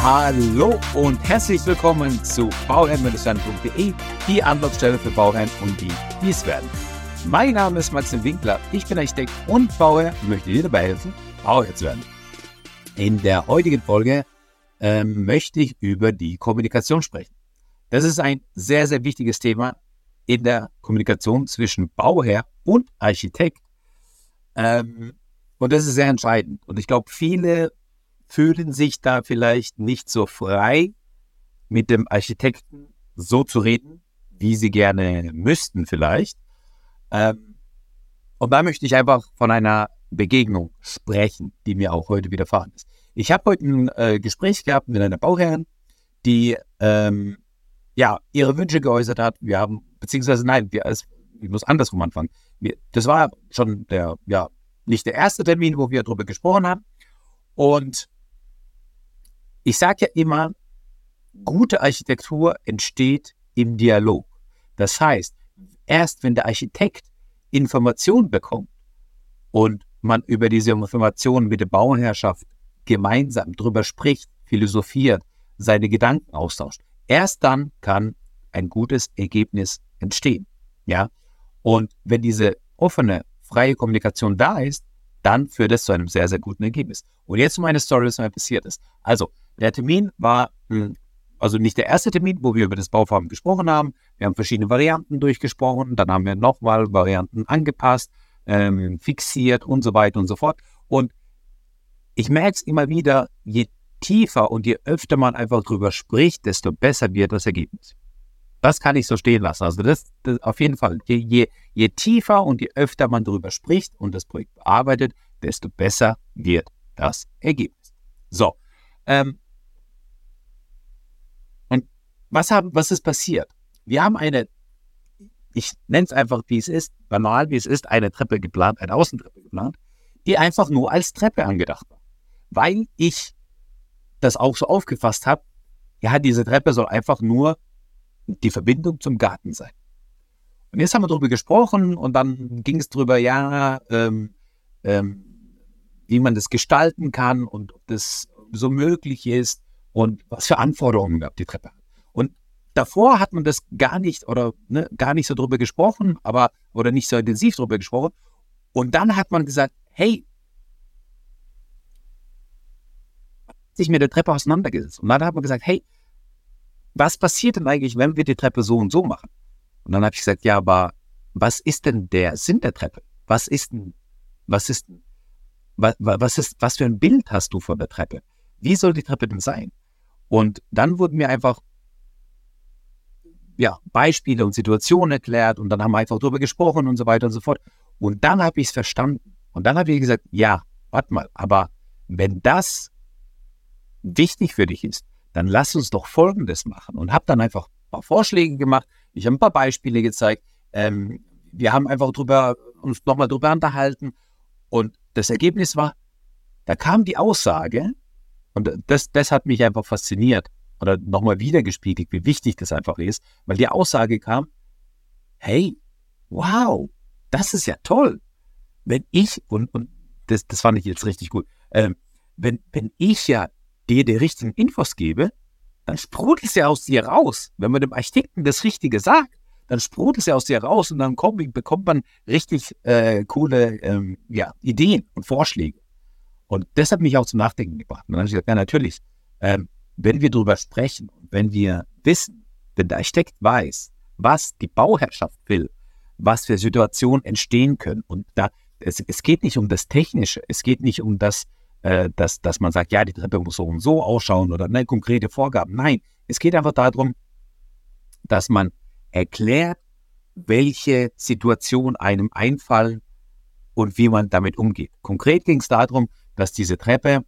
Hallo und herzlich willkommen zu bauherrn-werden.de, die Anlaufstelle für Bauherren und die, die es werden. Mein Name ist Maxim Winkler, ich bin Architekt und Bauherr und möchte dir dabei helfen, Bauherr zu werden. In der heutigen Folge äh, möchte ich über die Kommunikation sprechen. Das ist ein sehr, sehr wichtiges Thema in der Kommunikation zwischen Bauherr und Architekt. Ähm, und das ist sehr entscheidend. Und ich glaube, viele fühlen sich da vielleicht nicht so frei, mit dem Architekten so zu reden, wie sie gerne müssten vielleicht. Ähm, und da möchte ich einfach von einer Begegnung sprechen, die mir auch heute widerfahren ist. Ich habe heute ein äh, Gespräch gehabt mit einer Bauherrin, die ähm, ja ihre Wünsche geäußert hat. Wir haben, beziehungsweise nein, wir, es, ich muss andersrum anfangen. Wir, das war schon der, ja, nicht der erste Termin, wo wir darüber gesprochen haben. Und ich sage ja immer, gute Architektur entsteht im Dialog. Das heißt, erst wenn der Architekt Informationen bekommt und man über diese Informationen mit der Bauherrschaft gemeinsam drüber spricht, philosophiert, seine Gedanken austauscht, erst dann kann ein gutes Ergebnis entstehen. Ja? Und wenn diese offene, freie Kommunikation da ist, dann führt es zu einem sehr, sehr guten Ergebnis. Und jetzt meine Story, was mir passiert ist. Also, der Termin war, hm, also nicht der erste Termin, wo wir über das Bauvorhaben gesprochen haben. Wir haben verschiedene Varianten durchgesprochen, dann haben wir nochmal Varianten angepasst, ähm, fixiert und so weiter und so fort. Und ich merke es immer wieder, je tiefer und je öfter man einfach drüber spricht, desto besser wird das Ergebnis. Das kann ich so stehen lassen. Also das, das auf jeden Fall. Je, je, je tiefer und je öfter man darüber spricht und das Projekt bearbeitet, desto besser wird das Ergebnis. So. Ähm, und was, haben, was ist passiert? Wir haben eine, ich nenne es einfach, wie es ist, banal, wie es ist, eine Treppe geplant, eine Außentreppe geplant, die einfach nur als Treppe angedacht war. Weil ich das auch so aufgefasst habe, ja, diese Treppe soll einfach nur die Verbindung zum Garten sein. Und jetzt haben wir darüber gesprochen und dann ging es darüber, ja, ähm, ähm, wie man das gestalten kann und ob das so möglich ist und was für Anforderungen die Treppe hat. Und davor hat man das gar nicht oder ne, gar nicht so drüber gesprochen, aber oder nicht so intensiv drüber gesprochen. Und dann hat man gesagt, hey, sich mit der Treppe auseinandergesetzt. Und dann hat man gesagt, hey, was passiert denn eigentlich, wenn wir die Treppe so und so machen? Und dann habe ich gesagt, ja, aber was ist denn der Sinn der Treppe? Was ist denn, was ist, was, was ist, was für ein Bild hast du von der Treppe? Wie soll die Treppe denn sein? Und dann wurden mir einfach ja, Beispiele und Situationen erklärt und dann haben wir einfach drüber gesprochen und so weiter und so fort. Und dann habe ich es verstanden. Und dann habe ich gesagt, ja, warte mal, aber wenn das wichtig für dich ist, dann lass uns doch Folgendes machen. Und habe dann einfach ein paar Vorschläge gemacht. Ich habe ein paar Beispiele gezeigt. Ähm, wir haben einfach drüber, uns nochmal drüber unterhalten. Und das Ergebnis war, da kam die Aussage, und das, das hat mich einfach fasziniert oder nochmal wiedergespiegelt, wie wichtig das einfach ist, weil die Aussage kam, hey, wow, das ist ja toll. Wenn ich, und, und das, das fand ich jetzt richtig gut, ähm, wenn, wenn ich ja dir die richtigen Infos gebe, dann sprudelt es ja aus dir raus. Wenn man dem Architekten das Richtige sagt, dann sprudelt es ja aus dir raus und dann kommt, bekommt man richtig äh, coole ähm, ja, Ideen und Vorschläge. Und das hat mich auch zum Nachdenken gebracht. Und dann habe ich gesagt, ja natürlich, ähm, wenn wir darüber sprechen, wenn wir wissen, wenn der Architekt weiß, was die Bauherrschaft will, was für Situationen entstehen können. Und da, es, es geht nicht um das Technische, es geht nicht um das, äh, dass, dass man sagt, ja, die Treppe muss so und so ausschauen oder ne, konkrete Vorgaben. Nein, es geht einfach darum, dass man erklärt, welche Situationen einem einfallen und wie man damit umgeht. Konkret ging es darum, dass diese Treppe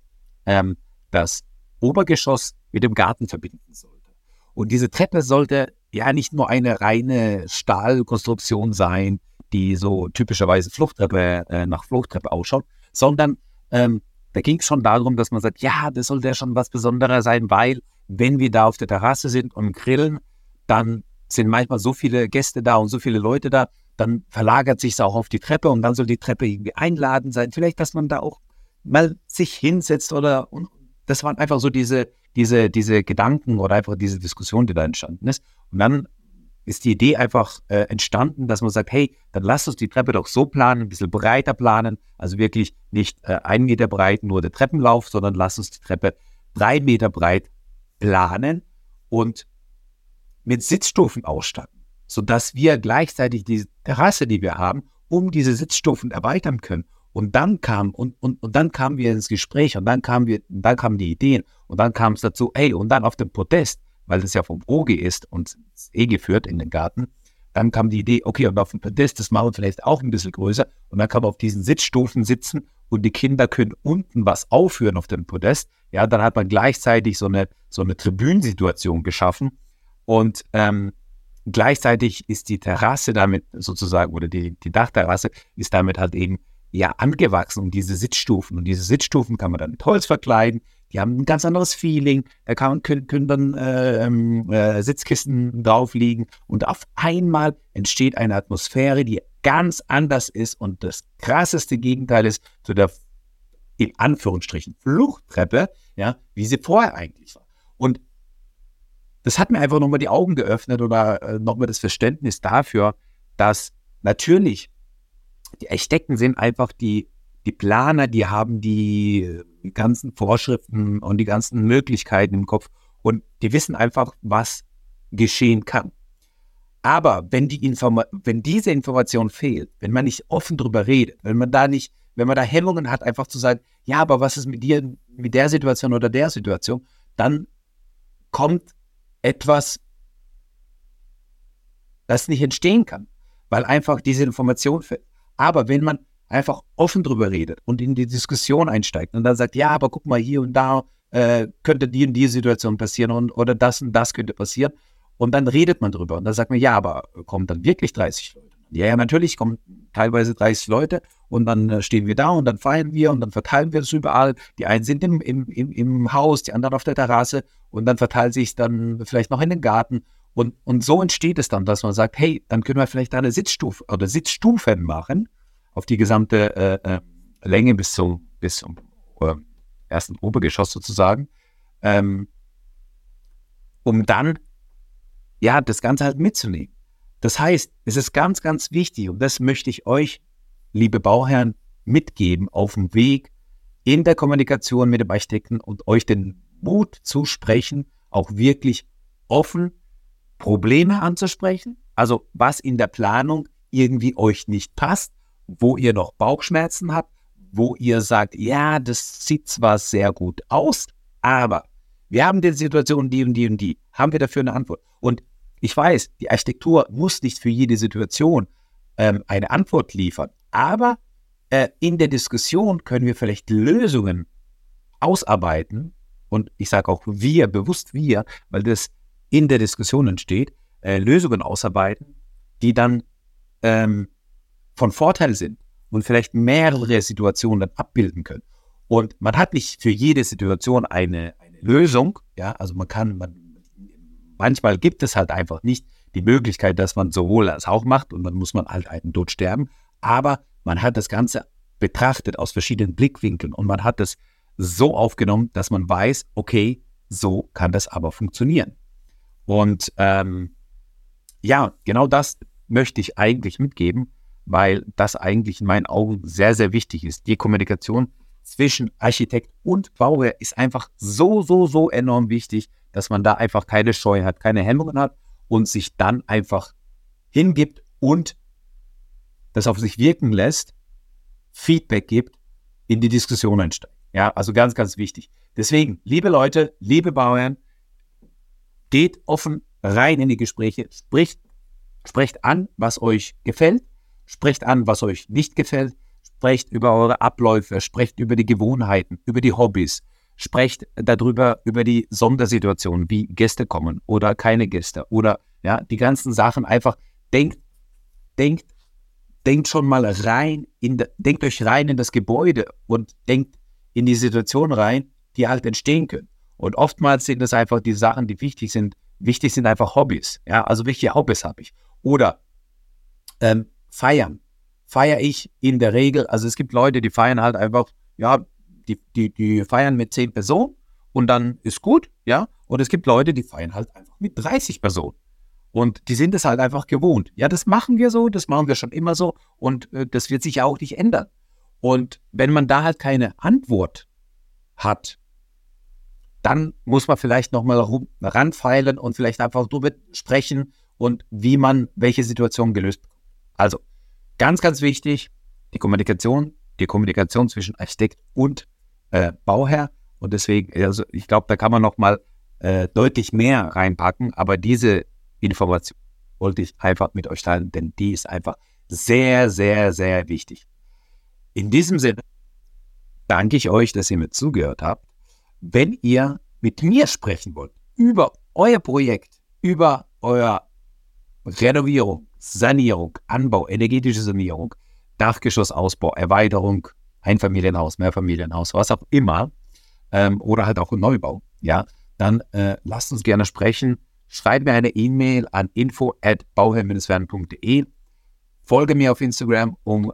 ähm, das Obergeschoss mit dem Garten verbinden sollte. Und diese Treppe sollte ja nicht nur eine reine Stahlkonstruktion sein, die so typischerweise Fluchttreppe äh, nach Fluchttreppe ausschaut, sondern ähm, da ging es schon darum, dass man sagt, ja, das sollte ja schon was Besonderes sein, weil wenn wir da auf der Terrasse sind und grillen, dann sind manchmal so viele Gäste da und so viele Leute da, dann verlagert sich es auch auf die Treppe und dann soll die Treppe irgendwie einladend sein. Vielleicht, dass man da auch mal sich hinsetzt oder und das waren einfach so diese, diese, diese Gedanken oder einfach diese Diskussion, die da entstanden ist. Und dann ist die Idee einfach äh, entstanden, dass man sagt, hey, dann lass uns die Treppe doch so planen, ein bisschen breiter planen, also wirklich nicht äh, ein Meter breit nur der Treppenlauf, sondern lass uns die Treppe drei Meter breit planen und mit Sitzstufen ausstatten, sodass wir gleichzeitig die Terrasse, die wir haben, um diese Sitzstufen erweitern können. Und dann kam, und, und, und dann kamen wir ins Gespräch und dann kamen wir, dann kamen die Ideen und dann kam es dazu, hey, und dann auf dem Podest, weil das ja vom OG ist und eh geführt in den Garten, dann kam die Idee, okay, und auf dem Podest, das machen wir vielleicht auch ein bisschen größer. Und dann kann man auf diesen Sitzstufen sitzen und die Kinder können unten was aufführen auf dem Podest. Ja, dann hat man gleichzeitig so eine, so eine Tribünensituation geschaffen. Und ähm, gleichzeitig ist die Terrasse damit sozusagen, oder die, die Dachterrasse ist damit halt eben ja angewachsen um diese Sitzstufen. Und diese Sitzstufen kann man dann mit Holz verkleiden. Die haben ein ganz anderes Feeling. Da kann, können, können dann äh, ähm, äh, Sitzkisten drauf liegen. Und auf einmal entsteht eine Atmosphäre, die ganz anders ist. Und das krasseste Gegenteil ist zu der, in Anführungsstrichen, Fluchttreppe, ja, wie sie vorher eigentlich war. Und das hat mir einfach nochmal die Augen geöffnet oder äh, nochmal das Verständnis dafür, dass natürlich die Architekten sind einfach die, die Planer, die haben die ganzen Vorschriften und die ganzen Möglichkeiten im Kopf und die wissen einfach, was geschehen kann. Aber wenn, die Informa wenn diese Information fehlt, wenn man nicht offen darüber redet, wenn man da nicht, wenn man da Hemmungen hat, einfach zu sagen, ja, aber was ist mit dir, mit der Situation oder der Situation, dann kommt etwas, das nicht entstehen kann, weil einfach diese Information fehlt. Aber wenn man einfach offen drüber redet und in die Diskussion einsteigt und dann sagt, ja, aber guck mal hier und da äh, könnte die und die Situation passieren und, oder das und das könnte passieren. Und dann redet man drüber und dann sagt man, ja, aber kommen dann wirklich 30 Leute? Ja, ja, natürlich kommen teilweise 30 Leute und dann äh, stehen wir da und dann feiern wir und dann verteilen wir es überall. Die einen sind im, im, im, im Haus, die anderen auf der Terrasse und dann verteilt sich dann vielleicht noch in den Garten. Und, und so entsteht es dann, dass man sagt, hey, dann können wir vielleicht eine Sitzstufe oder Sitzstufen machen auf die gesamte äh, äh, Länge bis zum, bis zum äh, ersten Obergeschoss sozusagen, ähm, um dann ja das Ganze halt mitzunehmen. Das heißt, es ist ganz, ganz wichtig und das möchte ich euch, liebe Bauherren, mitgeben auf dem Weg in der Kommunikation mit dem Architekten und euch den Mut zu sprechen, auch wirklich offen Probleme anzusprechen, also was in der Planung irgendwie euch nicht passt, wo ihr noch Bauchschmerzen habt, wo ihr sagt, ja, das sieht zwar sehr gut aus, aber wir haben die Situation die und die und die. Haben wir dafür eine Antwort? Und ich weiß, die Architektur muss nicht für jede Situation ähm, eine Antwort liefern, aber äh, in der Diskussion können wir vielleicht Lösungen ausarbeiten. Und ich sage auch wir, bewusst wir, weil das in der Diskussion entsteht, äh, Lösungen ausarbeiten, die dann ähm, von Vorteil sind und vielleicht mehrere Situationen dann abbilden können. Und man hat nicht für jede Situation eine, eine Lösung, ja, also man kann, man, manchmal gibt es halt einfach nicht die Möglichkeit, dass man sowohl als auch macht und dann muss man halt einen Tod sterben, aber man hat das Ganze betrachtet aus verschiedenen Blickwinkeln und man hat es so aufgenommen, dass man weiß, okay, so kann das aber funktionieren. Und ähm, ja, genau das möchte ich eigentlich mitgeben, weil das eigentlich in meinen Augen sehr, sehr wichtig ist. Die Kommunikation zwischen Architekt und Bauherr ist einfach so, so, so enorm wichtig, dass man da einfach keine Scheu hat, keine Hemmungen hat und sich dann einfach hingibt und das auf sich wirken lässt, Feedback gibt, in die Diskussion einsteigt. Ja, also ganz, ganz wichtig. Deswegen, liebe Leute, liebe Bauern, geht offen rein in die Gespräche, spricht, sprecht an, was euch gefällt, sprecht an, was euch nicht gefällt, sprecht über eure Abläufe, sprecht über die Gewohnheiten, über die Hobbys, sprecht darüber, über die Sondersituationen, wie Gäste kommen oder keine Gäste oder ja, die ganzen Sachen einfach denkt, denkt denkt schon mal rein, in de, denkt euch rein in das Gebäude und denkt in die Situation rein, die halt entstehen können. Und oftmals sind es einfach die Sachen, die wichtig sind. Wichtig sind einfach Hobbys. Ja, also welche Hobbys habe ich? Oder ähm, feiern. Feiere ich in der Regel, also es gibt Leute, die feiern halt einfach, ja, die, die, die feiern mit zehn Personen und dann ist gut, ja. Und es gibt Leute, die feiern halt einfach mit 30 Personen. Und die sind es halt einfach gewohnt. Ja, das machen wir so, das machen wir schon immer so und äh, das wird sich ja auch nicht ändern. Und wenn man da halt keine Antwort hat, dann muss man vielleicht nochmal ranfeilen und vielleicht einfach drüber sprechen und wie man welche Situation gelöst. Also, ganz, ganz wichtig, die Kommunikation, die Kommunikation zwischen Architekt und äh, Bauherr. Und deswegen, also ich glaube, da kann man nochmal äh, deutlich mehr reinpacken, aber diese Information wollte ich einfach mit euch teilen, denn die ist einfach sehr, sehr, sehr wichtig. In diesem Sinne danke ich euch, dass ihr mir zugehört habt. Wenn ihr mit mir sprechen wollt über euer Projekt, über euer Renovierung, Sanierung, Anbau, energetische Sanierung, Dachgeschossausbau, Erweiterung, Einfamilienhaus, Mehrfamilienhaus, was auch immer, ähm, oder halt auch ein Neubau, ja, dann äh, lasst uns gerne sprechen. Schreibt mir eine E-Mail an info at bauherr-werden.de. Folge mir auf Instagram, um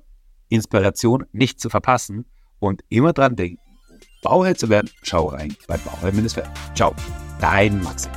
Inspiration nicht zu verpassen und immer dran denken, Bauherr zu werden, schau rein bei Bauherr-werden. Ciao, dein Maxim.